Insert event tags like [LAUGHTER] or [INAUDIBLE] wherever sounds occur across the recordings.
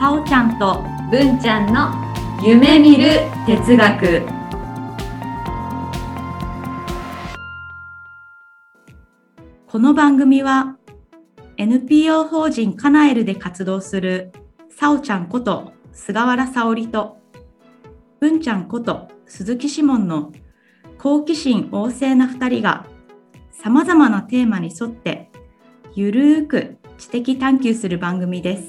さおちゃんと文ちゃんの夢見る哲学。この番組は NPO 法人カナエルで活動するさおちゃんこと菅原沙織と文ちゃんこと鈴木志門の好奇心旺盛な2人がさまざまなテーマに沿ってゆるーく知的探求する番組です。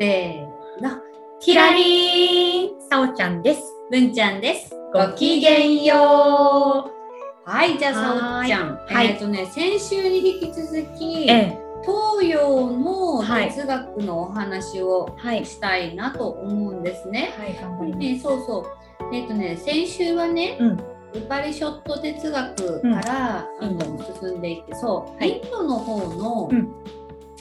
せーの。キラリーンさおちゃんです。文ちゃんです。ごきげんよう。はい、じゃあ、さおちゃん。はいえっ、とね、先週に引き続き、え東洋のはい哲学のお話をはい。したいなと思うんですね。はい、頑張ります。ね、そうそう。えっ、とね、先週はね、うんウパリショット哲学から、うんあの進んでいって、そう、はい。インドの方の、うん。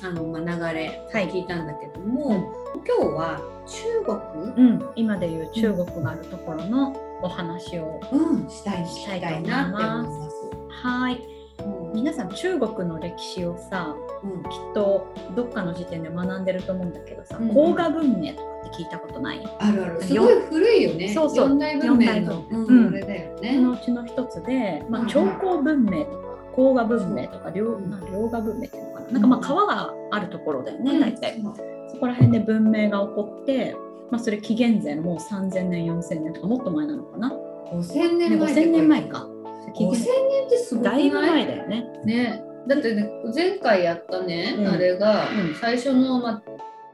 あの、まあ、流れ、はい。聞いたんだけども、今日は中国、うん、今でいう中国があるところのお話を。うん、したいしたいと思いな思います。はい。うん皆さん中国の歴史をさ、うん。きっとどっかの時点で学んでると思うんだけどさ、うん黄河文明とかって聞いたことない？あるある。すごい古いよね。そうそう。四大文明の。うん。うん。あれだよそね。のうちの一つで、まあ、うん長江文明とか黄河文明とか両うん。な両河文明っていうのかな？なんかまあ川があるところだよね、大体。そう。そこら辺で文明が起こって、まあ、それ紀元前もう3000年4000年とかもっと前なのかな、五千年ね、前。5000年前か。五千年ってすごくない？だいぶ前だよね。ね。だってね前回やったね、うんあれが、うん最初のま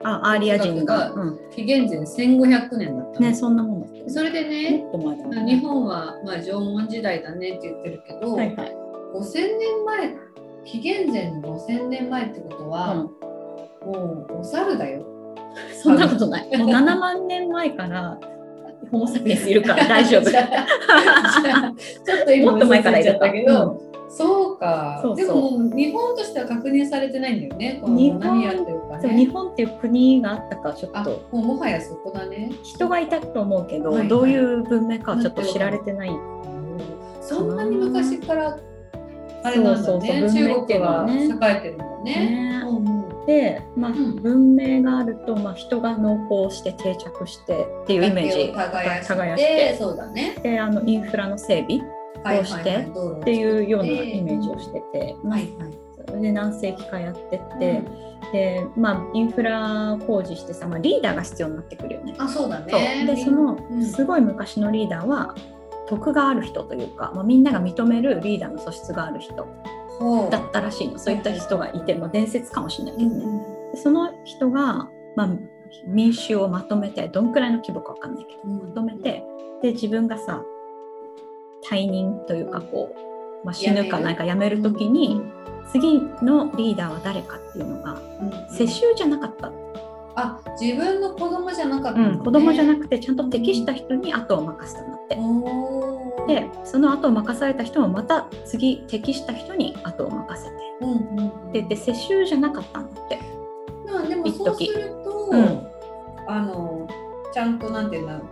あアーリア人が、うんあ紀元前1500年だったの。ね、そんなもんだそれでね。日本は、まあ、縄文時代だねって言ってるけど、はいはい5000年前紀元前の5000年前ってことは、もうお猿だよ。[LAUGHS] そんなことない。[LAUGHS] もう7万年前からホモ・サピエンスいるから大丈夫。ちょっと今もっと前からいちゃったけど、そうかそうそうでももう日本としては確認されてないんだよね。この日本何やってるかそう日ね。本っていう国があったかちょあっともうもはやそこだね。人がいたと思うけど、はいはいどういう文明かはちょっと知られてない。そんなに昔からあれなんだそうそうね。中国は栄えてるんだね。ねうんうんで、まあうん。文明があると、まあ、人が農耕して定着してっていうイメージ耕して耕してそうだね。であのインフラの整備はいこうしてって。いうようなイメージをしてて、まあはいで何世紀かやってって、でまあインフラ工事してさ、まあ、リーダーが必要になってくるよね。あそうだね。でそのうん。すごい昔のリーダーは徳がある人というか、まあ、みんなが認めるリーダーの素質がある人だったらしいの。そういった人がいて、まあ、伝説かもしれないけどね、うんその人が、まあ、民衆をまとめてどんくらいの規模かわかんないけどうん。まとめてで自分がさ退任というかこう、まあ、死ぬかなんか辞める時に、次のリーダーは誰かっていうのがうん世襲じゃなかった、あ自分の子供じゃなかったうん、子供じゃなくくてちゃんと適した人に後を任せたんだって。でその後を任された人もまた次適した人に後を任せて。うんうんうん。でで世襲じゃなかったんだって。まあでもそうすると、うんあのちゃんとなんていうんだろう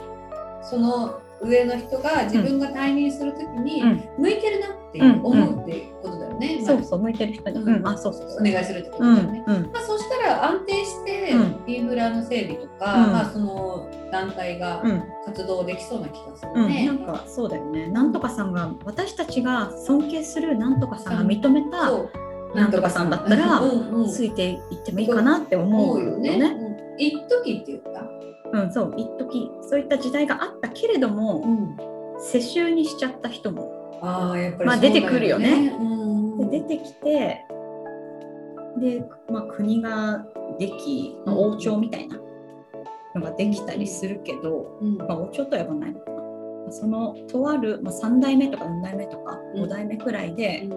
その上の人が自分が退任するときに、うん。向いてるなってうん思うってことだよね。そうそう向いてる人に、うん。うん。あそうそうそう。お願いするってことうんだよね。うんまあ、そしたら安定してうん。インフラの整備とか、うん。まあ、その団体がうん。活動できそうな気がすうん、るね。なんかそうだよね。なんとかさんが私たちが尊敬するなんとかさんが認めたなんとかさんだったら [LAUGHS] ついていってもいいかなって思うよね。う。ん一時って言った。うん、そう。一時。そういった時代があったけれども、ん。世襲にしちゃった人もああやっぱりまあ出てくるよね。うん。で出てきてで、まあ、国ができ、まあうん。王朝みたいなのができたりするけど、うん。まあ、王朝とは呼ばないのかな。そのとある、まあ、3代目とか4代目とかうん。5代目くらいで、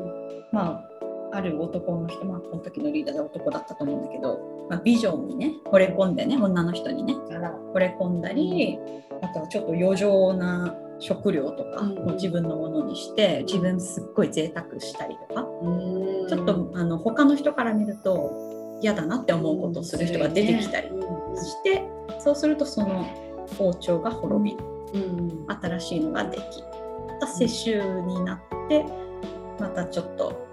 まあ、ある男の人、まあ、この時のリーダーで男だったと思うんだけど、まあ、ビジョンにね惚れ込んでね女の人にね惚れ込んだり、あとはちょっと余剰な食料とかうん。を自分のものにして、自分すっごい贅沢したりとか、うん。ちょっとあの他の人から見ると嫌だなって思うことをする人が出てきたりして、そうするとその王朝が滅びうんうん。新しいのができまた世襲になってまたちょっと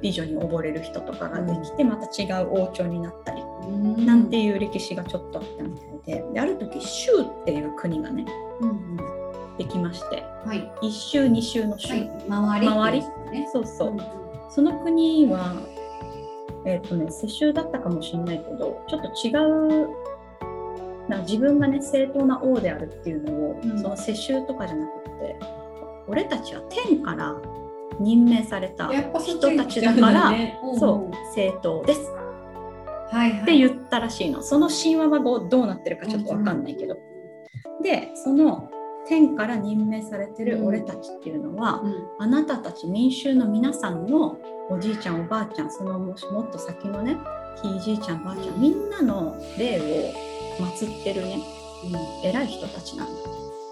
美女に溺れる人とかができて、また違う王朝になったり、うん。なんていう歴史がちょっとあったみたいで。である時州っていう国がねうんましてはい。一州二州の州、はい。周り。周りね。そうそう、うんその国はえっ、とね世襲だったかもしれないけどちょっと違うな自分がね正当な王であるっていうのを、うんその世襲とかじゃなくて俺たちは天から任命された人たちだからねうんうんそう正当ですはいはい。って言ったらしいのその神話はどうどうなってるかちょっと分かんないけど、でその天から任命されてる俺たちっていうのは、うん。あなたたち民衆の皆さんのおじいちゃんおばあちゃんそのもしもっと先のねひいじいちゃんばあちゃんみんなの霊を祀ってるね偉い人たちなんだ。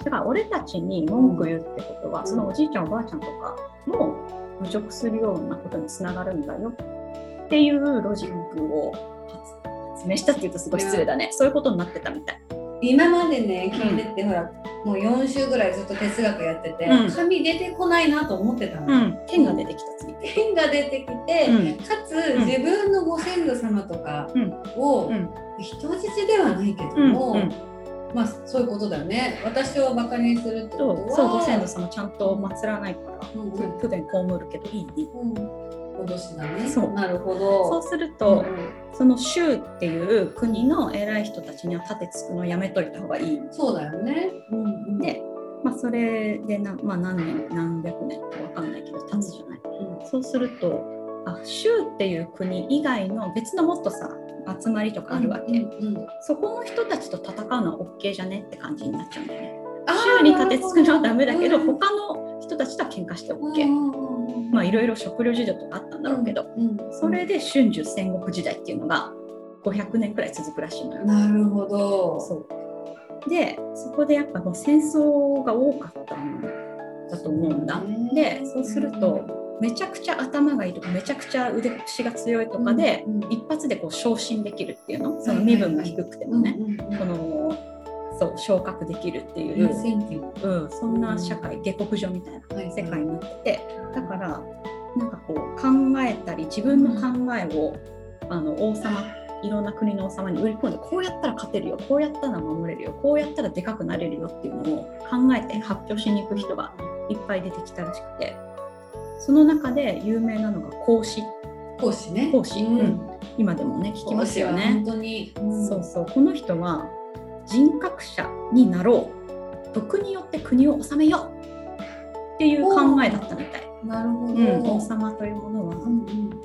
だから俺たちに文句言うってことは、うん。そのおじいちゃんおばあちゃんとかも侮辱するようなことにつながるんだよ。っていうロジックを発発明したっていうとすごい失礼だね。そういうことになってたみたい今までね聞いてって、ほらもう4週ぐらいずっと哲学やってて、うん。神出てこないなと思ってたの、うん。天が出てきた。次天が出てきて、うん。かつ、ん。自分のご先祖様とかを、うん。人質ではないけどうん。も、うん。まあそういうことだよね。私をバカにするってそことはうそうご先祖様ちゃんと祀らないからうん。うん不不便被るけどいい？うん脅しだね。そう。なるほそうどすると、うんその州っていう国の偉い人たちには盾つくのをやめといた方がいい。そうだよね、うんうん、で、まあ、それでな、まあ、何年何百年か分かんないけど経つじゃない。うん。そうするとあ州っていう国以外の別のもっとさ集まりとかあるわけ、うんうんうん。そこの人たちと戦うのは OK じゃねって感じになっちゃうんだよね。州に盾つくのはダメだけど、他の人たちとは喧嘩して OK。まあいろいろ食料事情とかあったんだろうけど、うんそれで春秋戦国時代っていうのが500年くらい続くらしいのよ。なるほど。そう。でそこでやっぱもう戦争が多かったんだと思うんだ。ねでそうするとめちゃくちゃ頭がいいとかめちゃくちゃ腕っぷしが強いとかで、一発でこう昇進できるっていうの？その身分が低くてもね、このそう昇格できるっていう、う。ん、そんな社会下克上みたいなはい世界になってて。だからなんかこう考えたり自分の考えを、あの王様いろんな国の王様に売り込んでこうやったら勝てるよこうやったら守れるよこうやったらでかくなれるよっていうのを考えて発表しに行く人がいっぱい出てきたらしくて。その中で有名なのが孔子。講師ね。孔子、うん。うん。今でもね聞きますよね。本。当に、うん。そうそう。この人は人格者になろう。徳によって国を治めようっていう考えだったみたい。なるほど、うん、王様というものは、うんうん。ま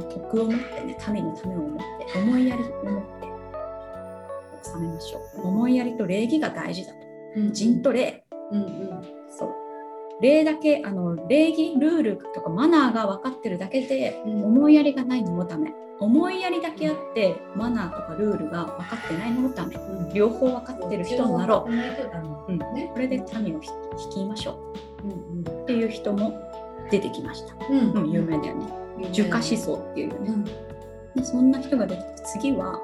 あ徳を持ってね民のためを思って思いやりを持って治めましょう。思いやりと礼儀が大事だと。うん人と礼。うんうん。そう。礼だけあの礼儀ルールとかマナーが分かってるだけでうん。思いやりがないのもダメ思いやりだけあってマナーとかルールが分かってないのもダメ。うん。両方分かってる人になろう、ううん。ね。これで民を率率いましょう。んうっていう人も出てきました、うん。うん、有名だよね。儒家思想っていうよね。うん。でそんな人が出てきて次は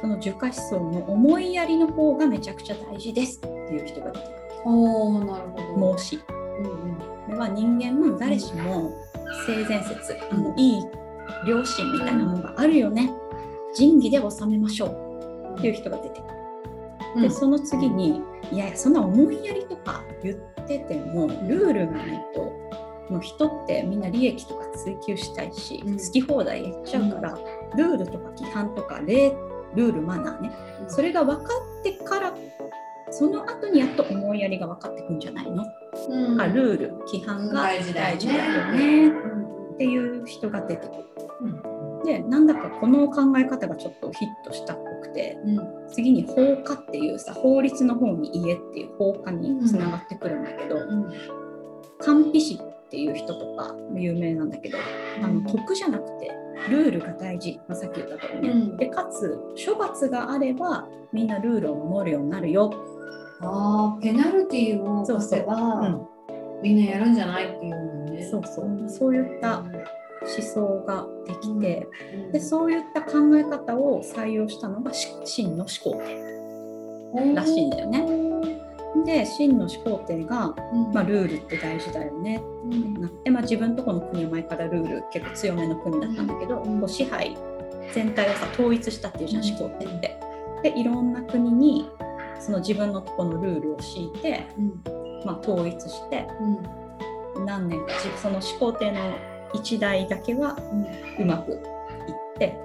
その儒家思想の思いやりの方がめちゃくちゃ大事です。っていう人が出てくる。おおなるほど。孟子。うんうん。これは人間誰しも性善説あのいい良心みたいなものがあるよね。仁義で治めましょう。っていう人が出てくる。うん。でその次にいやいやそんな思いやりとか言っててもルールがないともう人ってみんな利益とか追求したいし、うん。好き放題やっちゃうから、ルールとか規範とか例ルールマナーね。それが分かってからその後にやっと思いやりが分かってくんじゃないの、うん。ルール規範が大事だよねっていう人が出てくる。うん。でなんだかこの考え方がちょっとヒットしたっぽくてうん。次に法家っていうさ法律の方に家っていう法家につながってくるんだけど、うん。官費師っていう人とか有名なんだけど、あの徳じゃなくてルールが大事、まあ、さっき言った通りね、うん。でかつ処罰があればみんなルールを守るようになるよ、あーペナルティーを出せばうんみんなやるんじゃないっていうのね。そうそう。そういった思想ができて、うん。でそういった考え方を採用したのがし秦の始皇帝らしいんだよね。で秦の始皇帝が、うん。まあ、ルールって大事だよね。うん。なって、まあ、自分とこの国は前からルール結構強めの国だったんだけど、うん。こう支配全体をさ統一したっていうじゃんうん。始皇帝って。でいろんな国にその自分のとこのルールを敷いて、うんまあ、統一してうん。何年かその始皇帝の一代だけはうまくいって。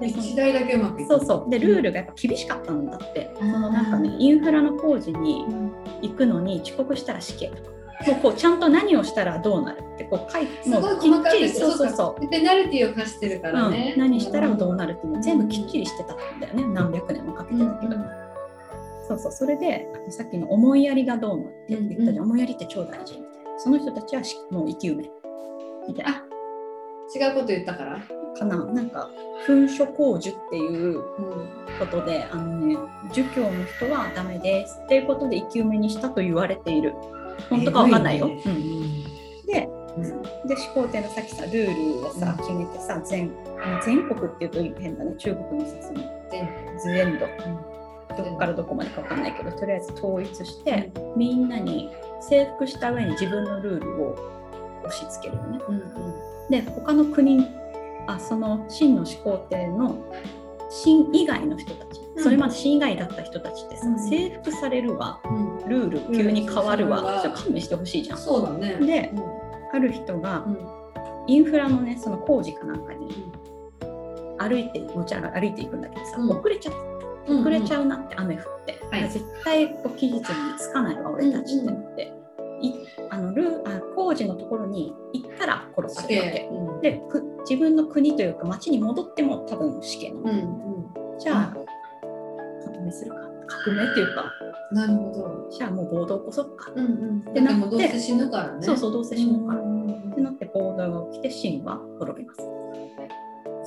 で一台だけうまくいそうそう。でルールがやっぱ厳しかったんだって、うん。そのなんかねインフラの工事にうん。行くのに遅刻したら死刑とかもうこうちゃんと何をしたらどうなるってこう書いてもうきっちりそうそうそでペナルティを課してるかう、らね、うん、何したらどうなるるっていうの全部きっちりしてたんだよね。何百年もかけてたけど、そうそう。それでさっきの思いやりがどうのって言ったじゃん、うん。うん。思いやりって超大事みたいな。その人たちはしもう生き埋め。みたいな。あ違うこと言ったから、かな。なんか噴書工事っていううんことであのね儒教の人はダメですっていうことで生き埋めにしたと言われている。本当かわかんないよ、いねうん、でうん。で始皇帝のさっきさルールをさうん。決めてさ全全国っていうと変だね。中国のさその全土どこからどこまでかわかんないけどとりあえず統一して、みんなに征服した上に自分のルールを押し付けるよね。うんうん。で他の国あその秦の始皇帝の秦以外の人たち、うん。それまで秦以外だった人たちってさ、うん。征服されるわ。うん。ルール急に変わるわ、うん。それ勘弁してほしいじゃん。そうだね。でうん。ある人がうん。インフラのねその工事かなんかに歩いてもち歩いていくんだけどさ、うん。遅れちゃった遅れちゃうなって雨降って、はい。絶対こう期日につかないわ俺たちってなって、いあのルーあ工事のところに行ったら殺されるわけ。うんでく自分の国というか町に戻っても多分死刑なの、うんじゃあ革命するか。革命っていうか。うん、なるほど。じゃあもう暴動起こそっか、うんうん。ででもどうせ死ぬからね。そうそうどうせ死ぬから、うんってなって暴動が起きて秦は滅びます。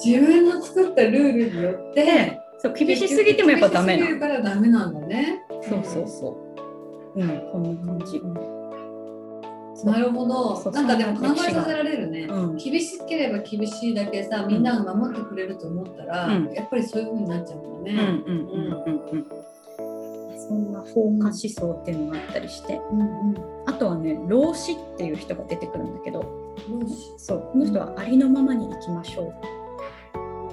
自分の作ったルールによってでそう厳しすぎてもやっぱダメな厳からダメなんだね。そうそうそう。うん、こんな感じ。なるほど。なんかでも考えさせられるね。うん厳しければ厳しいだけさ、みんなが守ってくれると思ったら、うんやっぱりそういう風になっちゃうんだうんうんね。うんうんうん。そんな放火思想っていうのがあったりして、うんうん。あとはね、老子っていう人が出てくるんだけど、よしそう、この人はありのままに生きましょう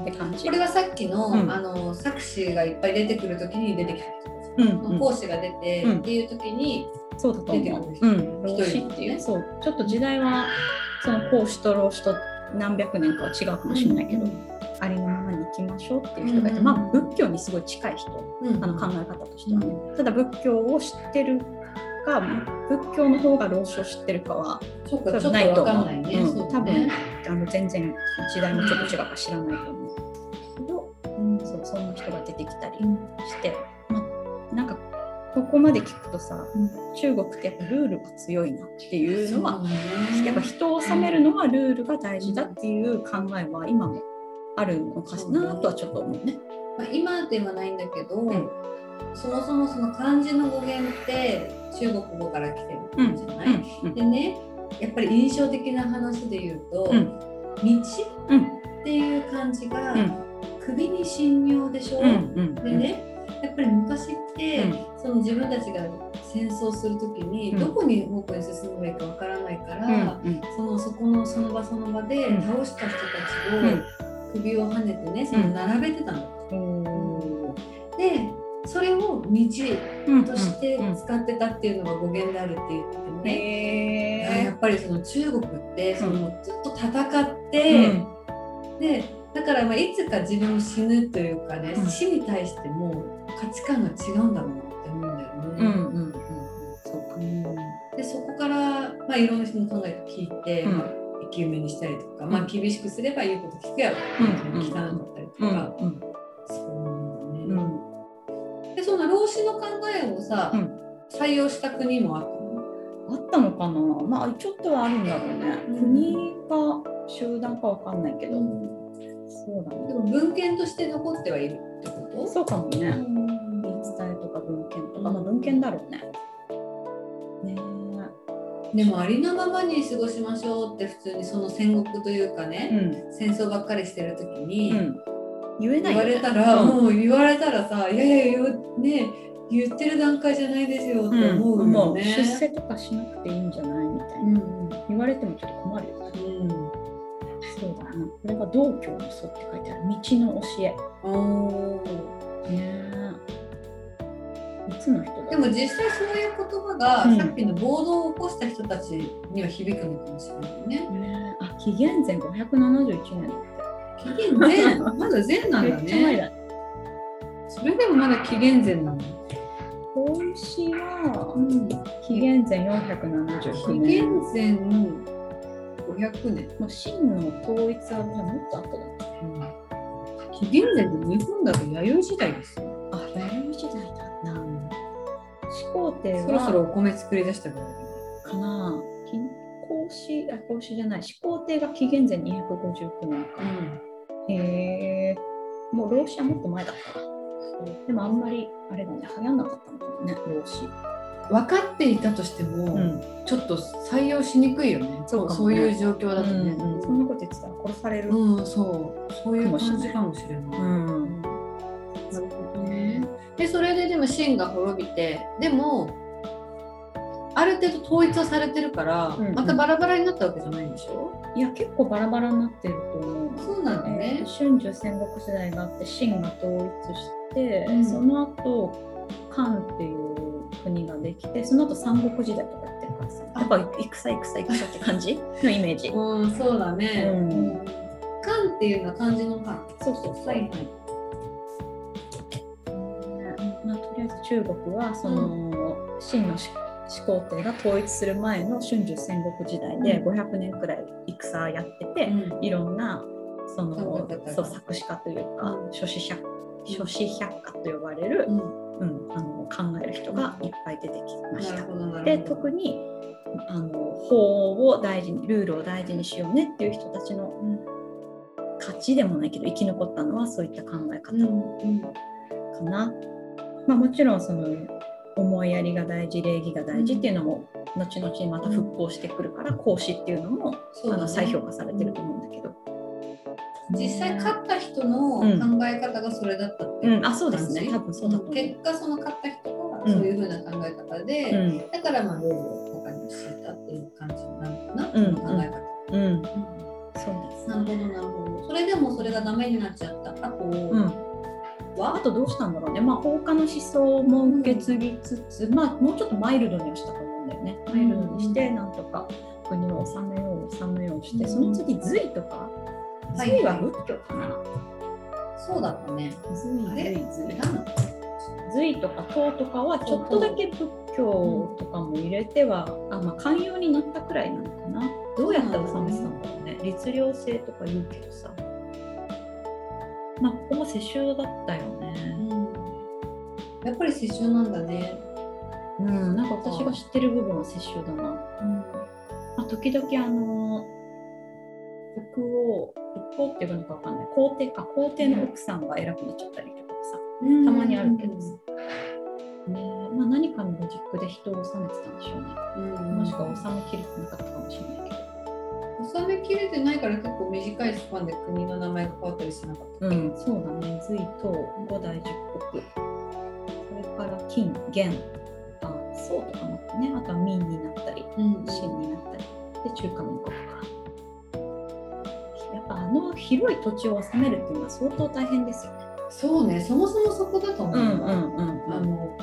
って感じ？これはさっきの,、うん。あの作詞がいっぱい出てくるときに出てきた人。うんうん、講師が出て、うん。っていうときに、そうだと出て思う。うん、老子っていう、ねそう、ちょっと時代はその孔子と老子と何百年かは違うかもしれないけど、ありのままに生きましょうっていう人がいて、うん。まあ仏教にすごい近い人。うん。あの考え方としてはね、ただ仏教を知ってるか仏教の方が老子を知ってるかはそうか、ちょっとないとわ思うね。うん。そうだねあの全然時代もちょっと違うか知らないと思う。けど、うん。そうそんな人が出てきたりうん。して、まあ、なんかここまで聞くとさうん。中国ってやっぱルールが強いなっていうのはね。やっぱ人を治めるのはルールが大事だっていう考えは今もあるのかなとはちょっと思うね。まあ、今ではないんだけど、んそもそもその漢字の語源って中国語から来てるうん。じゃない、うん。うん。でねやっぱり印象的な話で言うと「うん。道」うん。っていう漢字がうん。首に神妙でしょ、でねやっぱり昔って、うん。その自分たちが戦争する時に、うん。どこに方向に進めばいいかわからないから、そのそこのその場その場でうん。倒した人たちうん。を首をはねてね、その並べてたの。おでそれを道ーとしてうんうん。使ってたっていうのが語源であるって言っててね、へやっぱりその中国ってそのずっと戦っえて、でだからまあいつか自分も死ぬというかね、うん。死に対しても価値観が違うんだろうなって思うんだよね。うんうんうん。そうか。でそこから、まあ、いろんな人の考えを聞いて、うん。まあ、生き埋めにしたりとか、うん。まあ、厳しくすれば言うこと聞くやろ、うん聞かったりとうんか、その老子の考えをさ、うん採用した国もあったの？あったのかなまあちょっとはあるんだろうね。うん国か集団かわかんないけど、そうだね。でも文献として残ってはいるってこと？そうかもね。うん言い伝えとか文献とか、うんまあ文献だろうね。ねでもありのままに過ごしましょうって普通にその戦国というかえ。ね、うん。戦争ばっかりしてる時に、うん。言えないよね。言われたら、うん。もう言われたらさいやいやね言ってる段階じゃないですよってうん。思うもうよね。出世とかしなくていいんじゃないみたいな、うん。言われてもちょっと困るよ。ねうん。そうだな。これが道教の祖って書いてある道の教え。おー。ねえ。いつの人だでも実際そういう言葉が、うん。さっきの暴動を起こした人たちには響くのかもしれないね。ねえ。あ紀元前571年だっ紀元前まだ前なてんだね。だ。ねそれでもまだ紀元前なの。孔子は紀元前479紀年元前500年。もう秦の統一はもっと後だね紀元前って日本だと弥生時代ですよ。あ弥生時代だな始皇帝はそろそろお米作り出したぐら。かな。金孔子あ孔子じゃない。始皇帝が紀元前259年か。へえもう老子はもっと前だったわでもあんまりあれだね流行んなかったのかもね老子分かっていたとしても、んちょっと採用しにくいよね。そうねそういう状況だとね。うんそんなこと言ってたら殺されるうん、そう。そういう感じかもしれない。うんなるほどね。で、それででも秦が滅びて、でも、ある程度統一はされてるから、うんうん。またバラバラになったわけじゃないんでしょ？いや結構バラバラになってると思う。そうなんだえねー。春秋戦国時代があって秦が統一して、うん。その後漢っていう国ができてその後三国時代とかやってるからさやっぱ戦戦戦って感じ？のイメージ。[LAUGHS] うん、そうだね。うん。うん。漢っていうのは漢字の漢。そうそうそう、はいはい。まあ、とりあえず中国はその、秦の始皇帝が統一する前の春秋戦国時代で500年くらい戦やってて、うんいろんなそのそう作詞家というか、うん諸子百諸子百科と呼ばれる、うん、あの考える人がいっぱい出てきました。で特にあの法を大事にルールを大事にしようねっていう人たちの勝ちでもないけど生き残ったのはそういった考え方うんかな。まあ、もちろんその思いやりが大事礼儀が大事っていうのも後々にまた復興してくるから孔子っていうのもね。あの再評価されてると思うんだけど。実際勝った人の考え方がそれだったっていううん、あそうですね。多分そうだ。結果その勝った人がうん。そういうふうな考え方で、うん。だからまあルールを他に教えたっていう感じなのかな、うん。その考え方、うん、うん。そうですなるほどなるほど。それでもそれがダメになっちゃった。あとうん、は、あとどうしたんだろうね、まあ、放火の思想も受け継ぎつつ、まあ、もうちょっとマイルドにはしたと思うんだよね。マイルドにして、なんとか国を治めよう、治めようして、うん。その次、隋とか、はい。隋は仏教かな。そうだったね。隋、とか唐とかはちょっとだけ仏教とかも入れては、あまあ、寛容になったくらいなのかな。どうやって治めてたんだろうね。律令制とか言うけどさ。まあ、ほぼ世襲だったよね。うん、やっぱり世襲なんだね、うん、なんか私が知ってる部分は世襲だな。うん。まあ、時々あの国王国王っていうのかわかんない。皇帝か。皇帝の奥さんが偉くなっちゃったりとかさ、たまにあるけどさ、ねまあ、何かのロジックで人を治めてたんでしょうね、うん。もしくは治めきれてなかったかもしれないけど収めきれてないから結構短いスパンで国の名前が変わったりしなかった。うん。そうだね。隋と五代十国。それから金元あ宋とかもあってね。あとは明になったりうん。秦になったり。で中華民国か。やっぱあの広い土地を治めるっていうのは相当大変ですよね。そうね。そもそもそこだと思う、うん。あの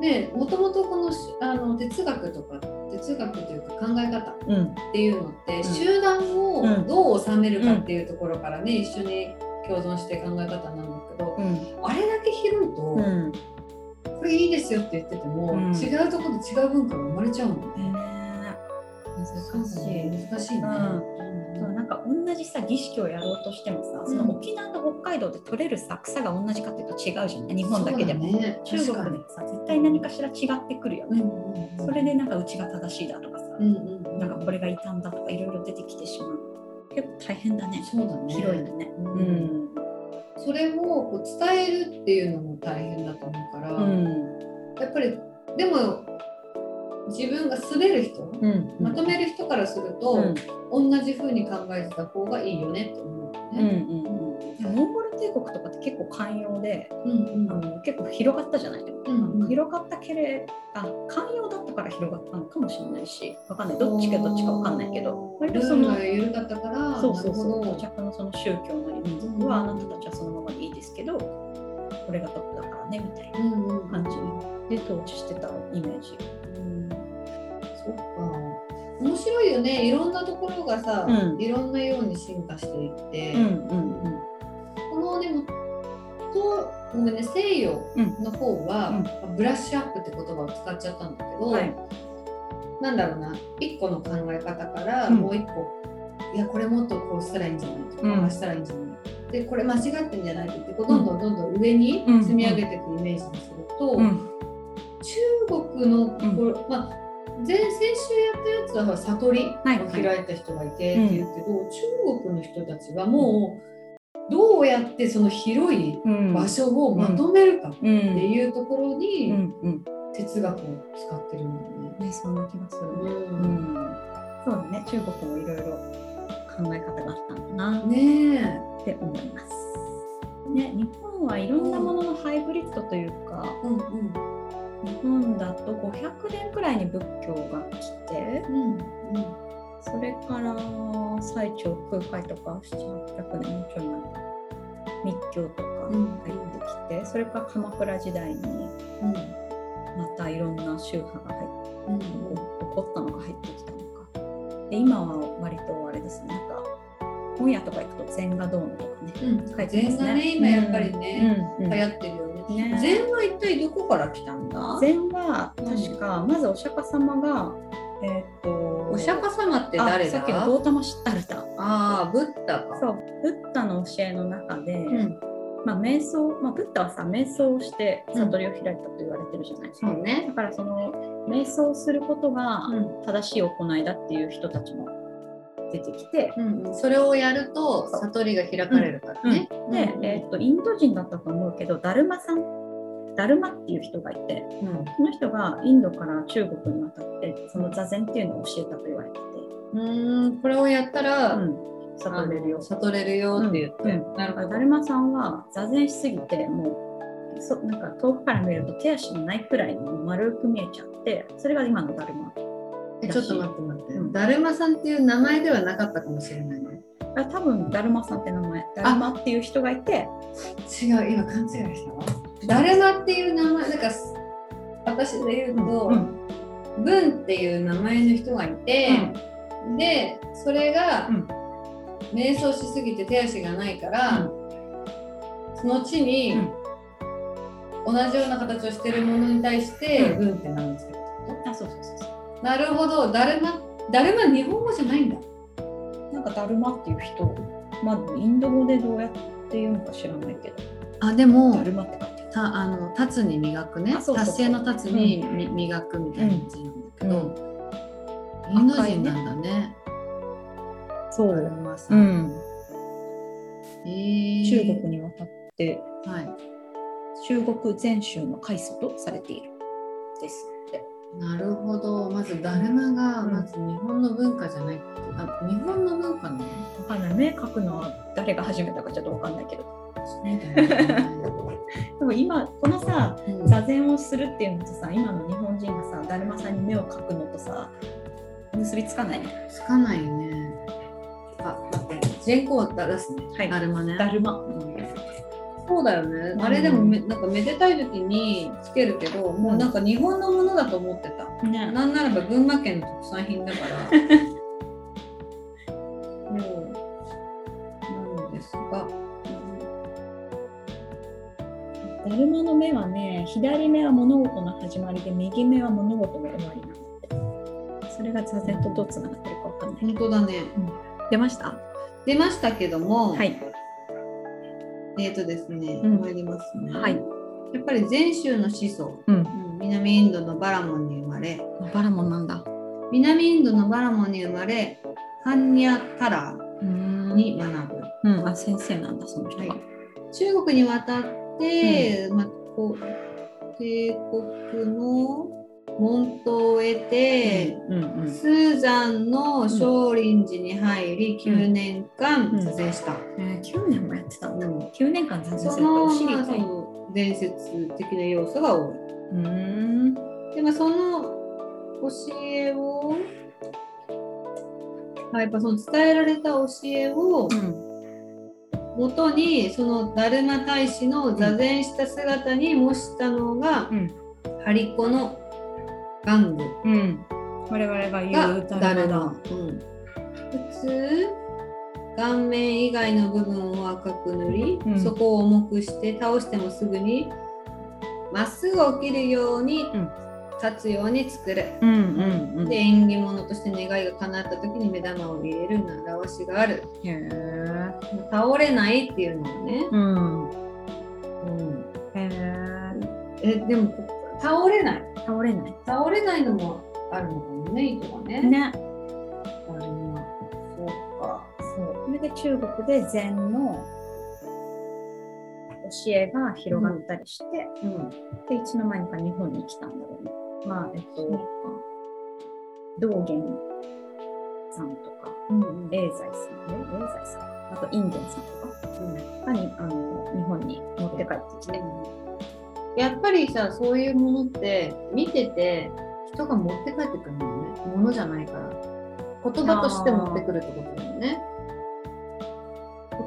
ねもともとこのしあの哲学とか哲学というか考え方うん。っていうのって、ん。集団をうん。どう治めるかっていうところからね、一緒に共存して考え方なんだけど、うん。あれだけ広いと、うん。これいいですよって言ってても、うん。違うところで違う文化が生まれちゃうもんね。ね難しい。難しい。ね。そうなんか同じさ儀式をやろうとしてもさ、その沖縄と北海道で取れるさ草が同じかっていうと違うじゃない日本だけでも、ね。中国でもさ絶対何かしら違ってくるよね、うんうんうん。それでなんかうちが正しいだとかさ、うんうんうん。なんかこれが異端だとかいろいろ出てきてしまう。結構大変だね。そうだね。広いのね。うんうん。それをこう伝えるっていうのも大変だと思うから、うん。やっぱりでも自分が滑る人、うん。まとめる人からすると、うん。同じ風に考えてた方がいいよねって思うようんうんね。うん。モンゴル帝国とかって結構寛容で、うんあの結構広がったじゃない？でも、うんうん。広がったけれあ寛容だったから広がったのかもしれないしわかんない。どっちかどっちかわかんないけど割ルとその緩かったからそうそうそう。着のその宗教なり民族はあなたたちはそのままでいいですけどこれがトップだからねみたいなうんうん。感じで統治してたイメージ。うんそっか。面白いよね。いろんなところがさ、うん。いろんなように進化していって、うんうんこのでもとごめんね西洋の方は、ブラッシュアップって言葉を使っちゃったんだけど、はい。なんだろうな。一個の考え方からうん。もう一個、いやこれもっとこうしたらいいんじゃないとか、うしたらいいんじゃないでこれ間違ってんじゃないって言ってどんどんどんどん上にうん。積み上げていくイメージにすると、うん。中国のこれ、まあ前先週やったやつは悟りをはい。開いた人がいてっていうけど、中国の人たちはもうどうやってその広いうん。場所をまとめるかってうんいうところうに哲学を使ってるんだよね。ねそんな気がする。ううん。そうだね。中国もいろいろ考え方があったんだな。っねて思います。ね日本はいろんなもののハイブリッドというかえ。うんうん日本だと500年くらいに仏教が来てうんそれから最長空海とか700年ちょい前密教とかうん。入ってきて、それから鎌倉時代にうん。またいろんな宗派が入ってうん。起こったのが入ってきたのか。で今は割とあれですねなんか本屋とか行くと禅がどうのとかねうん。書いてますね。禅がね今やっぱりね、うんうん流行ってるよね。ね禅は一体どこから来たんだ？禅は確か、まずお釈迦様がえーっとお釈迦様って誰さっきのゴータマ・シッタルタああ、ブッダか。そうブッダの教えの中で、うん、まあ、瞑想、まあ、ブッダはさ瞑想をして悟りを開いたと言われてるじゃない？ですか、そうね。だ。からその瞑想することがうん。正しい行いだっていう人たちも出てきて、うんうん、それをやると悟りが開かれるからね。で、うんえーっとインド人だったと思うけどダルマさん。ダルマっていう人がいてうん。その人がインドから中国に渡ってその座禅っていうのを教えたと言われてて、うーん。これをやったら、うん、悟れるよ。悟れるよって言って、うん。なるほど。ダルマさんは座禅しすぎてもうそなんか遠くから見ると手足のないくらいに丸く見えちゃってそれが今のダルマえちょっと待って待って、うん。だるまさんっていう名前ではなかったかもしれないね。あ多分ダルマさんって名前。ダルマっていう人がいて。違う、今勘違いしたわ。だるまっていう名前、なんか私で言うと、うん文っていう名前の人がいて、で、それが、うん。瞑想しすぎて手足がないから、その地に、うん。同じような形をしてるものに対して、うん。文ってなんですけど。あそうそうそう。そなるほど、だるま、だるま日本語じゃないんだ。うなんかダルマっていう人まあインド語でどうやって言うのか知らないけど。あ、でもダルマって書いてある。たあの立つに磨くね。あそうそうそう。達成の立つに、み磨くみたいな字なんだけど、インド人なんだね。そだるまさ。うん。ん、えー。中国に渡ってはい。中国全州の開祖とされている。ですなるほど。まずだるまがうんまず日本の文化じゃないって、あ日本の文化ね。わかんない目描くのは誰が始めたかちょっとわかんないけど [LAUGHS] でも今このさうん座禅をするっていうのとさ今の日本人がさだるまさんに目を描くのとさ結びつかないねつかないよね。あ、待って。人口出すね。はいだるまね。だるまそうだよね。ん。あれでもめなんかめでたい時につけるけど、もうなんか日本のものだと思ってた。ね。なんならば群馬県の特産品だから。[LAUGHS] そうなんですが、だるまの目はね左目は物事の始まりで右目は物事の終わり。なんだってそれが座禅とどうつながってるかわかんない。本当だね。出ました？出ましたけども、はいえっ、とですね、うん。参りますね。はい。やっぱり禅宗の始祖、うん。うん南インドのバラモンに生まれ、バラモンなんだ。南インドのバラモンに生まれ、ハンニャタラうん。に学ぶ。うん。あ先生なんだその人が、はい。中国に渡って、まあ、こう帝国の門徒を得て、うんうんスーザンの少林寺に入り9年間うん座禅した。えー、9年もやってたんだ。うん9年間座禅すそるとのお尻まあ痛い。うその伝説的な要素が多い。ーん。でもその教えを、あやっぱその伝えられた教えをうん元にそのダルマ大使の座禅した姿に模したのが、うんハリコの玩具うん。我々がが言うダルマ。だ。うん、普通顔面以外の部分を赤く塗り、うんそこを重くして倒してもすぐにまっすぐ起きるように、ん立つように作る。うんうんうん。で縁起物として願いが叶った時に目玉を入れる習わしがあるへえ。倒れないっていうのはね、うん。うん、へえ。えでも倒れない倒れない。倒れないのもあるのかもね意図がね。ね。そうかそう。それで中国で禅の教えが広がったりして、うん。でいつの間にか日本に来たんだろうね。まあ、えっと、道元さんとか、うん。永財さん、え永財さん、あとインゲンさんとかがにあの日本に持って帰ってきて、やっぱりさそういうものって見てて人が持って帰ってくるんだよね。ものじゃないから。言葉として持ってくるってことだよね。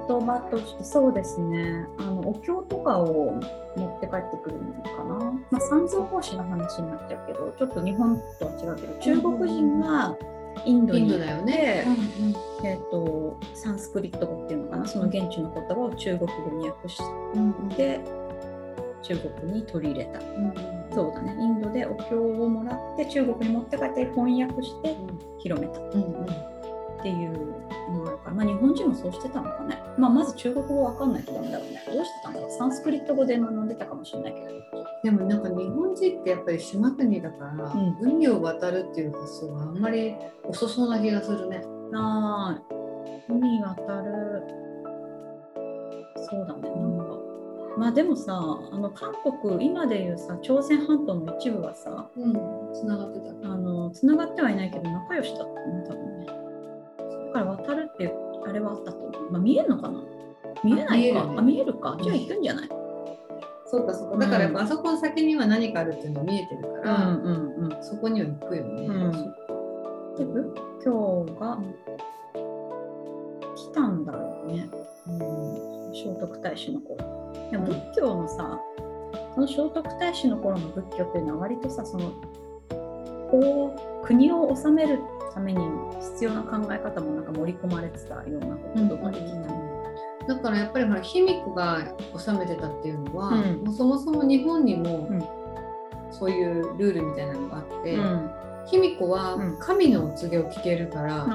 言葉としてそうですね。あのお経とかを持って帰ってくるのかな、まあ、三蔵法師の話になっちゃうけどちょっと日本とは違うけど中国人がインドに行ってインドだよね、えー、とサンスクリット語っていうのかな。その現地の言葉を中国語に訳しうんて中国に取り入れた。うん。そうだね。インドでお経をもらって中国に持って帰って翻訳して広めた。っうんうん。ていうのがあるから、まあ、日本人もそうしてたのかね、まあ、まず中国語わかんないとダメだろうね。どうしてたんだろうサンスクリット語で学んでたかもしれないけど。でもなんか日本人ってやっぱり島国だから、うん。海を渡るっていう発想があんまり遅そうな気がするね。ああ海渡る。そうだね。なんかまあでもさあの韓国今でいうさ朝鮮半島の一部はさうん、つながってた。あの繋がってはいないけど仲良しだったね多分ね。だから渡るっていうあれはあったと思う、まあ、見えるのかな？見えないか。あ見えるね。あ見えるか。じゃあ行くんじゃない？そうかそうか。だからやっぱあそこの先には何かあるっていうのが見えてるから、うんうんうん。そこには行くよね。うん。で仏教が来たんだろうね。うん聖徳太子の頃。でも仏教のさその聖徳太子の頃の仏教っていうのは割とさそのこう国を治めるために必要な考え方もなんか盛り込まれてたようなことができた、だからやっぱりほら卑弥呼が治めてたっていうのは、うん。もうそもそも日本にもうん。そういうルールみたいなのがあって、うん。卑弥呼はうん。神のお告げを聞けるから、あ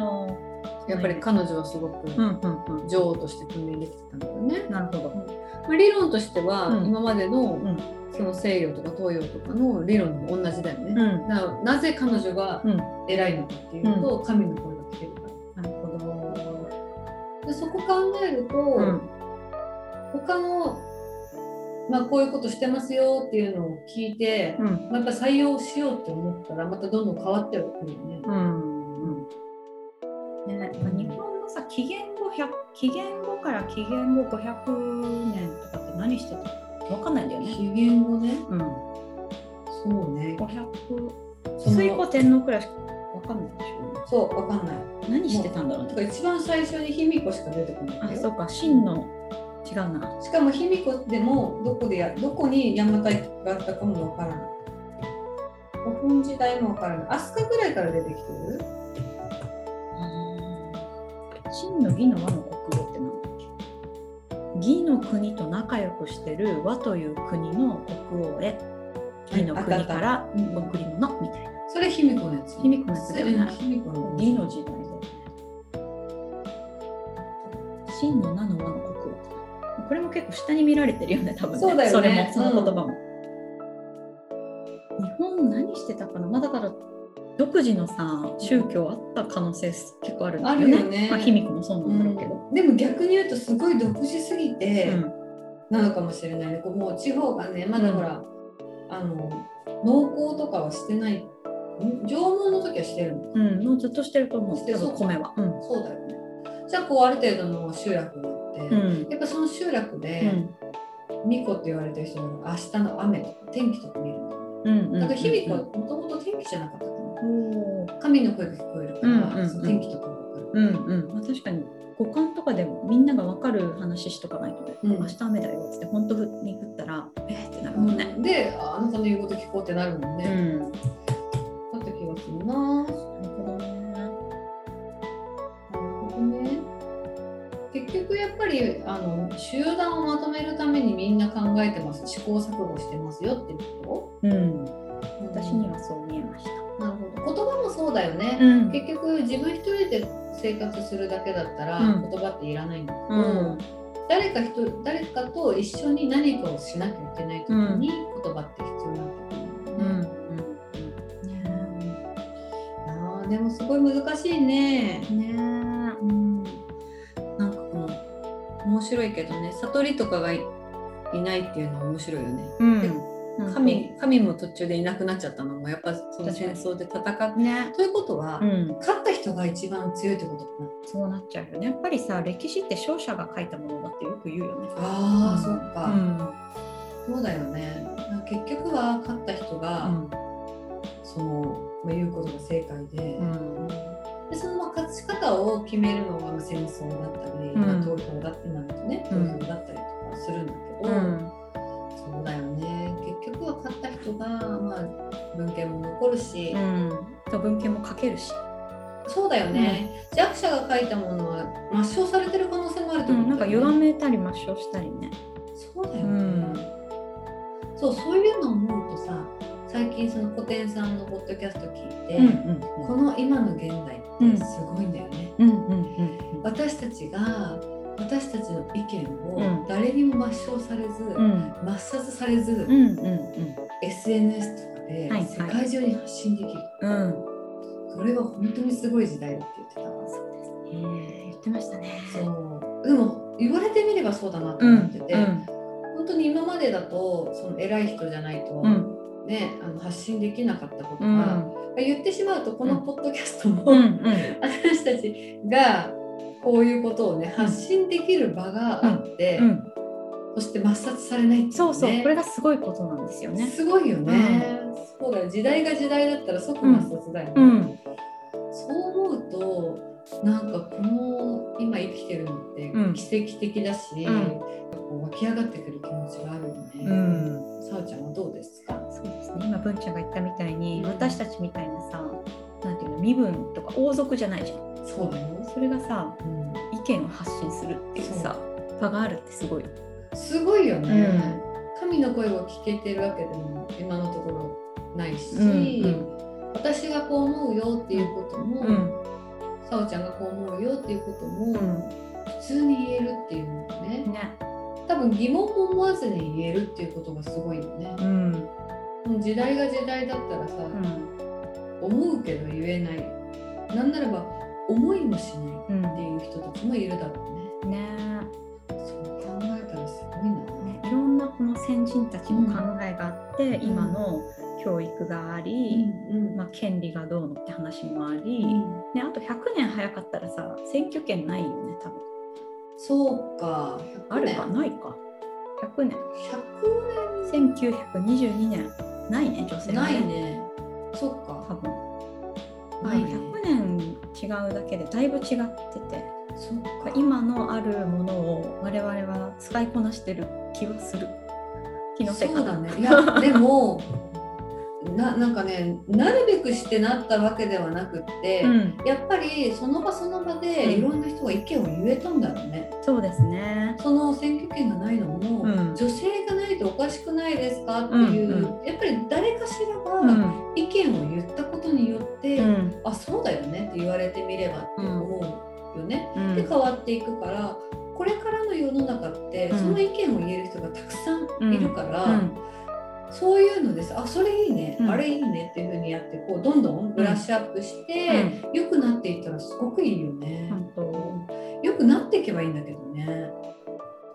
やっぱり彼女はすごく女王として君臨できてたんだよね。なるほど、まあ、理論としては、うん。今までのうん。その西洋とか東洋とかの理論も同じだよね。うん。だからなぜ彼女がうん、偉いのかっていうと、神の声が聞けるから。なるほど、でそこ考えると、うん。他の、まあ、こういうことしてますよっていうのを聞いて、うん。まあ、やっぱ採用しようって思ったらまたどんどん変わってはくるよね。うんうんね、まあ日本のさ紀元後100紀元後から紀元後500年とかって何してたわかんないんだよね。紀元後ね。うん、そうね。500その水古天皇くらいしかわかんないでしょ。そう、わかんない。何してたんだろうね。だから一番最初に卑弥呼しか出てこない。あそうか真の違うな。しかも卑弥呼でもどこでやどこに邪馬台があったかもわからない。古墳時代もわからない。飛鳥ぐらいから出てきてる？真の義の和の国語ってなんだっけ義の国と仲良くしてる和という国の国王へ義の国からうん贈り物みたいな。それ卑弥呼のやつ。卑弥呼のやつだよねうん卑弥呼の義の時代だよね。真の名の和の国王。これも結構下に見られてるよね、多分ね。そうだよねそれも、その言葉も。日本何してたかな？まあだから、独自のさ、宗教あった可能性結構あるんだよね。あるよねまあ、卑弥呼もそうなんだろうけど。でも逆に言うとすごい独自すぎてうんなのかもしれないね。こうもう地方がねまだほら、あの濃厚とかはしてないん縄文の時はしてるのうん、もうずっとしてると思う。してそう米は。うん。そうだよねじゃあこうある程度の集落があって、うん。やっぱその集落うで、ん。ミコって言われてる人が明日の雨とか天気とか見るんだようん。だから卑弥呼もともと天気じゃなかった神の声が聞こえるから、うんうんうん天気とかが分かる、うんうん。まあ確かに五感とかでもみんながわかる話しとかないとね。うん明日雨だよって本当に降ったらえーってなるもんね。でああなたの言うこと聞こうってなるもんね、ん。だった気がするななるほどね。なるほどね結局やっぱりあの集団をまとめるためにみんな考えてます試行錯誤してますよってこうん。と私にはそう見えました。なるほど。言葉もそうだよね、うん。結局自分一人で生活するだけだったらうん。言葉っていらないんだけど、うん。誰か人誰かと一緒に何かをしなきゃいけない時に言葉って必要になんだよね。あーでもすごい難しいね。ねうん、なんかこの面白いけどね悟りとかがいいないっていうのは面白いよね。うん。神神も途中でいなくなっちゃったのもやっぱその戦争で戦っね。ということは、うん。勝った人が一番強いってことか？な。そうなっちゃうよね。やっぱりさ歴史って勝者が書いたものだってよく言うよね。ああ、うんそっか、うん。そうだよね。結局は勝った人が、その、まあ、言うことが正解で,、うんでそのまあ勝ち方を決めるのがまあ戦争だったり、うんまあ、投票だってなるとね投うん票だったりとかするんだけど、うん。そうだよね結局は勝った人が、まあ、文献も残るし、うん。と文献も書けるし。そうだよね、弱者が書いたものは抹消されてる可能性もあると思うん。なんかうんだよね。歪めたり抹消したりね。そうだよね、うんそうそういうのを思うとさ最近その古典さんのポッドキャスト聞いて、うんこの今の現代ってすごいんだよね。うんうんうん私たちが私たちの意見うん。を誰にも抹消されず、うん。抹殺されず、うんうん SNS とかではいはい。世界中に発信できる、うん。うん。それは本当にすごい時代だって言ってたわそうですね。言ってましたね。そう。でも言われてみればそうだなとうん思ってて、本当に今までだとその偉い人じゃないと、うん。ね、あの発信できなかったことが、うん。言ってしまうとこのポッドキャストも、うんうん。[LAUGHS] 私たちがこういうことをね発信できる場があって、うん。そして抹殺されないっていう、ね、そうそう。これがすごいことなんですよね。すごいよね、そうだよ。時代が時代だったら即抹殺だよね、うん。そう思うとなんかこの今生きてるのってうん。奇跡的だし、ん。こう湧き上がってくる気持ちがあるよね、うん。さおちゃんはどうですか？そうですね。今文ちゃんが言ったみたいにうん。私たちみたいなさ、なんていうの身分とか王族じゃないじゃん。そうだよ、それがさうん。意見を発信するっていうさ場があるってすごい。すごいよね、神の声を聞けてるわけでも今のところないし、うん私がこう思うよっていうことも、うん。さおちゃんがこう思うよっていうことも、うん。普通に言えるっていうのがね。ね。多分疑問も思わずに言えるっていうことがすごいよね。うん。もう時代が時代だったらさ、うん。思うけど言えない。なんならば思いもしないうんっていう人たちもいるだろうね。ねそう。考えたらすごいな。ねいろんなこの先人たちの考えがあって、今の教育があり、うんまあ、権利がどうのって話もあり、うん。ね、あと100年早かったらさ選挙権ないよね多分。そうか。あるか100ないか。100年。年。1922年。ないね女性100は年ないね。そっか。多分、まあ、ないね。100年違うだけでだいぶ違っててそっか。今のあるものを我々は使いこなしてる気はする気のせいかなね。いやでも [LAUGHS] ななんかねなるべくしてなったわけではなくって、うん、やっぱりその場その場でいろんな人が意見を言えたんだろうね。そうですね。その選挙権がないのも、うん。女性がないとおかしくないですかっていう、うんやっぱり誰かしらがうん。意見を言ったことによって、うん。あそうだよねって言われてみればって思うよね。うん。で変わっていくからこれからの世の中って、うん。その意見を言える人がたくさんいるから、うんそういうのです。あそれいいね、うん。あれいいね。っていう風にやってこうどんどんブラッシュアップして、良くなっていったらすごくいいよね。本当。良くなっていけばいいんだけどね。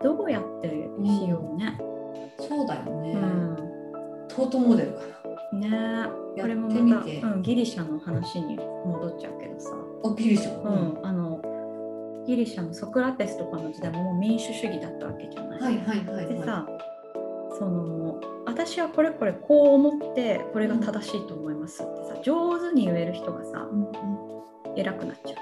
どうやってしようね、そうだよね。うん。トートモデルかね。これもまた、うん、ギリシャの話に戻っちゃうけどさ、あギリシャ、うん。あのギリシャのソクラテスとかの時代ももう民主主義だったわけじゃない。はいはいはいはい。でさその私はこれこれこう思ってこれが正しいと思いますってさ上手に言える人がさうんうん偉くなっちゃ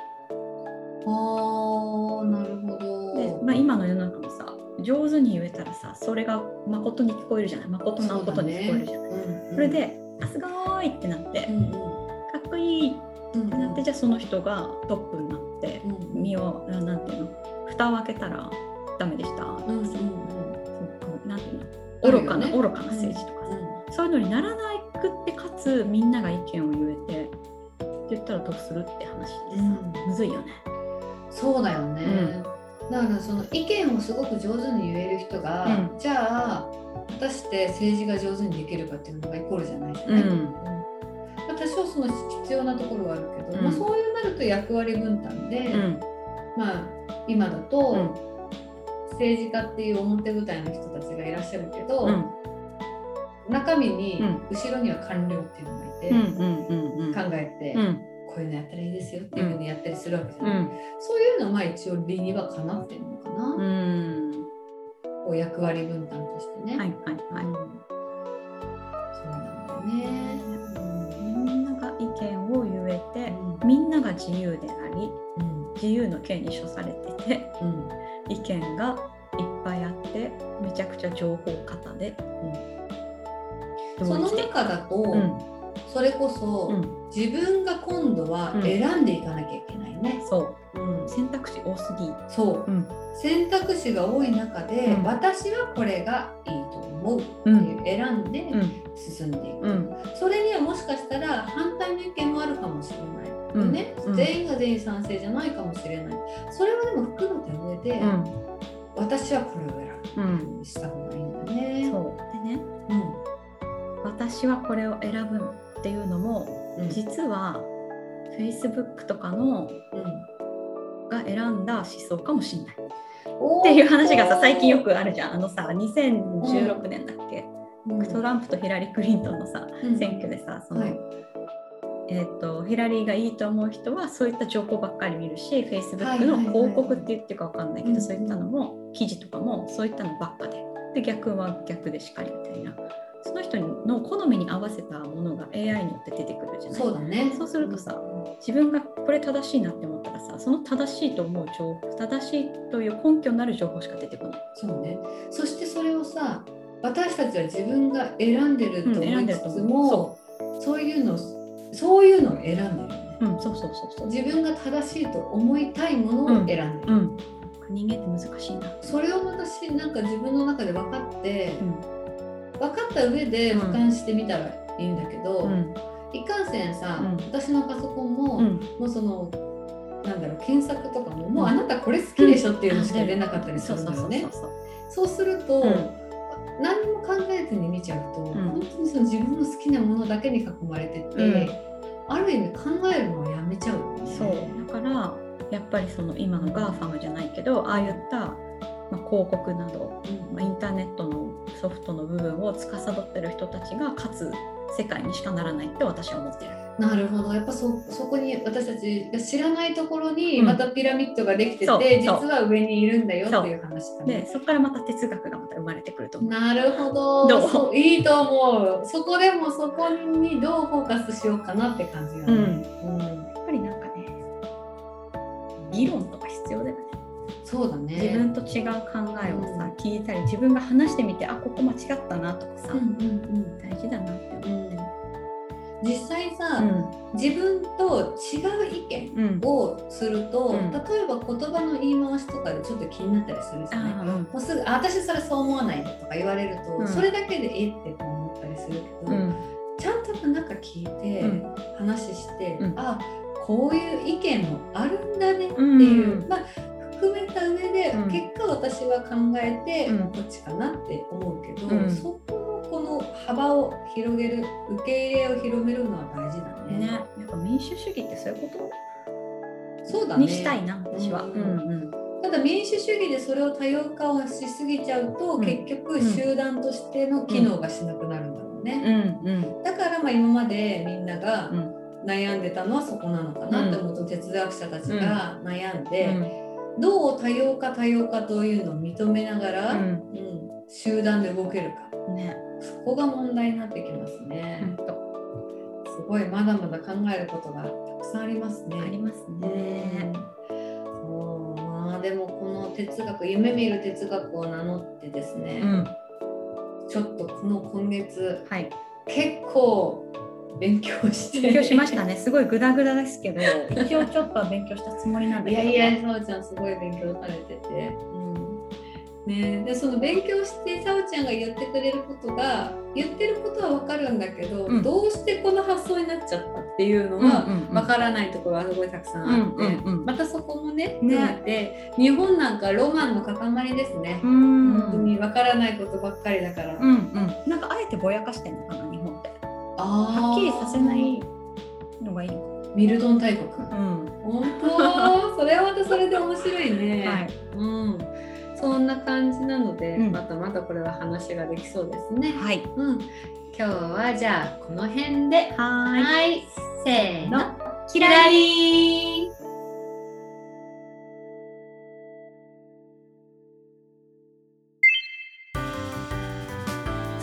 あーなるほど。う。で、まあ、今の世の中もさ上手に言えたらさそれが誠に聞こえるじゃない？誠なことに聞こえるじゃない？そね。うんうん。それで「あすごーい!」ってなってうんうん「かっこいい!」うんってなってじゃあその人がトップになってうん身をあなんていうの？蓋を開けたらダメでした。とかさ、うんうんうん。そうなんていうの？愚かな、愚かな政治とかさ、そういうのにならなくってかつみんなが意見を言えてって言ったらどうするって話でさ、うん。むずいよね。そうだよね、だからその意見をすごく上手に言える人が、うん。じゃあ果たして政治が上手にできるかっていうのがイコールじゃない。じゃない、多少その必要なところはあるけど、うん。まあ、そういうなると役割分担で、うん。まあ今だと、うん政治家っていう表舞台の人たちがいらっしゃるけど、うん。中身に、うん。後ろには官僚っていうのがいて、うんうんうん考えて、うん。こういうのやったらいいですよっていうふうにやったりするわけじゃない、うん。そういうのはまあ一応理にはかなってるのかな、うん。こう役割分担としてね。はいはいはい。うん。そうなんだよね。みんなが意見を言えてうみんなが自由でありうん。自由の権に処されててうん意見がいっぱいあってめちゃくちゃ情報過多で、その同意して中だと、うん。それこそ、うん。自分が今度はうん。選んでいかなきゃいけないね。そう。うん。選択肢多すぎ、そう。うん。選択肢が多い中で、うん。私はこれがいいと思うってういうん。選んでうん。進んでいく、うん。それにはもしかしたら反対の意見もあるかもしれない、うんねうん。全員が全員賛成じゃないかもしれない。それはでも含めた上で、うん。私はこれを選うん。ぶした方がいいんだね。そう。でね。うん。私はこれを選ぶっていうのもうん。実は Facebook とかのうん。が選んだ思想かもしれない。っていう話がさ最近よくあるじゃん。あのさ2016年だっけ、うん。トランプとヒラリー・クリントンのさうん。選挙でさその、はいえー、とヒラリーがいいと思う人はそういった情報ばっかり見るし Facebook の広告って言ってるかわかんないけど、うんそういったのも記事とかもそういったのばっかで。で逆は逆でしかりみたいな。その人の好みに合わせたものが AI によって出てくるじゃないそうだね。そうするとさ自分がこれ正しいなって思ったらさその正しいと思う情報正しいという根拠になる情報しか出てこない。そうね。そしてそれをさ、私たちは自分が選んでると思いつつんでると思も、そう。いうのそういうのを選んでるよね。うん、そうそうそうそう。自分が正しいと思いたいものを選んでる。うん、人間って難しいな。それを私なんか自分の中で分かって、うん。分かった上でうん。俯瞰してみたらいいんだけど、うん。いかんせんさ、うん。私のパソコンも、うん。もうそのなんだろう検索とかも、もううん。あなたこれ好きでしょっていうのしか出なかったりするんだよね。そうすると、うん何も考えずに見ちゃうと、ん本当にその自分の好きなものだけに囲まれてて、うんある意味考えるのをやめちゃうよね。そうだからやっぱりその今の GAFAM じゃないけどああいった、まあ、広告など、うん。まあ、インターネットのソフトの部分を司ってる人たちが勝つ世界にしかならないって私は思ってる。なるほど。やっぱそそこに私たちが知らないところにうん。またピラミッドができてて、そう実そう。は上にいるんだよっていう話だね。でそこからまた哲学がまた生まれてくると思う。なるほど。いいと思う。そこでもそこにどうフォーカスしようかなって感じがね、うん。やっぱりなんかね議論とか必要だよね。そうだね。自分と違う考えをさ、聞いたり自分が話してみてあここ間違ったなとかさ、うんうんうん。大事だなって思って。実際さ、う自分と違う意見をすると、うん。例えば言葉の言い回しとかでちょっと気になったりするじゃない？あーうん。もうすぐあ「私それそう思わないで」とか言われると、うん。それだけでえって思ったりするけど、うん。ちゃんとなんか聞いて、うん。話して、うん。あこういう意見もあるんだねってう。んいう、まあ含めた上で、うん。結果私は考えて、うん。こっちかなって思うけど、うん。そこのこの幅を広げる受け入れを広めるのは大事だね。ね、やっぱ民主主義ってそういうこそうだね。とにしたいな、私は。ううんん。うんただ民主主義でそれを多様化をしすぎちゃうと、うん。結局集団としての機能がしなくなるんだろううね、ん。うん。だからまあ今までみんながうん。悩んでたのはそこなのかなって思うと、哲学者たちが悩んで、どう多様化多様化というのを認めながら、ううんん集団で動けるか。んね。そこが問題になってきますね。すごいまだまだ考えることがたくさんありますね。ありますね。そうまあでもこの哲学夢見る哲学を名乗ってですね、うん。ちょっとこの今月はい。結構勉強して。勉強しましたね。すごいグダグダですけど。一応ちょっとは勉強したつもりなんだいけどやいや、さおちゃんすごい勉強されてて。ね、でその勉強してさおちゃんが言ってくれることが言ってることは分かるんだけど、うん。どうしてこの発想になっちゃったっていうのうんはうんうん。分からないところがすごいたくさんあって、うんうんうん。またそこもねね。含めて日本なんかロマンの塊ですね。うん本当に分からないことばっかりだから。うんうん。なんかあえてぼやかしてんのかな？はっきりさせないのがいい。ミルトン大国。うん。本当？[LAUGHS] それはまたそれで面白いね。はい。うん、そんな感じなので、うん。またまたこれは話ができそうですね。はい。うん、今日はじゃあこの辺で、ははい、せーの、キキラリ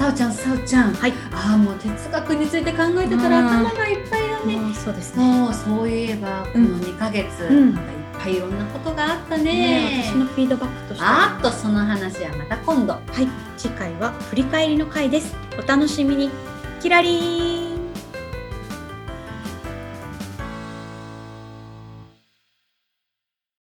さおちゃん、さおちゃん、はい。ああ、もう哲学について考えてたらうん。頭がいっぱいだね。そうですね。もうそういえばこうんの2ヶ月、うん。なんかいっぱいいろんなことがあったね。ね私のフィードバックとして。あっとその話はまた今度。はい。次回は振り返りの回です。お楽しみに。キラリー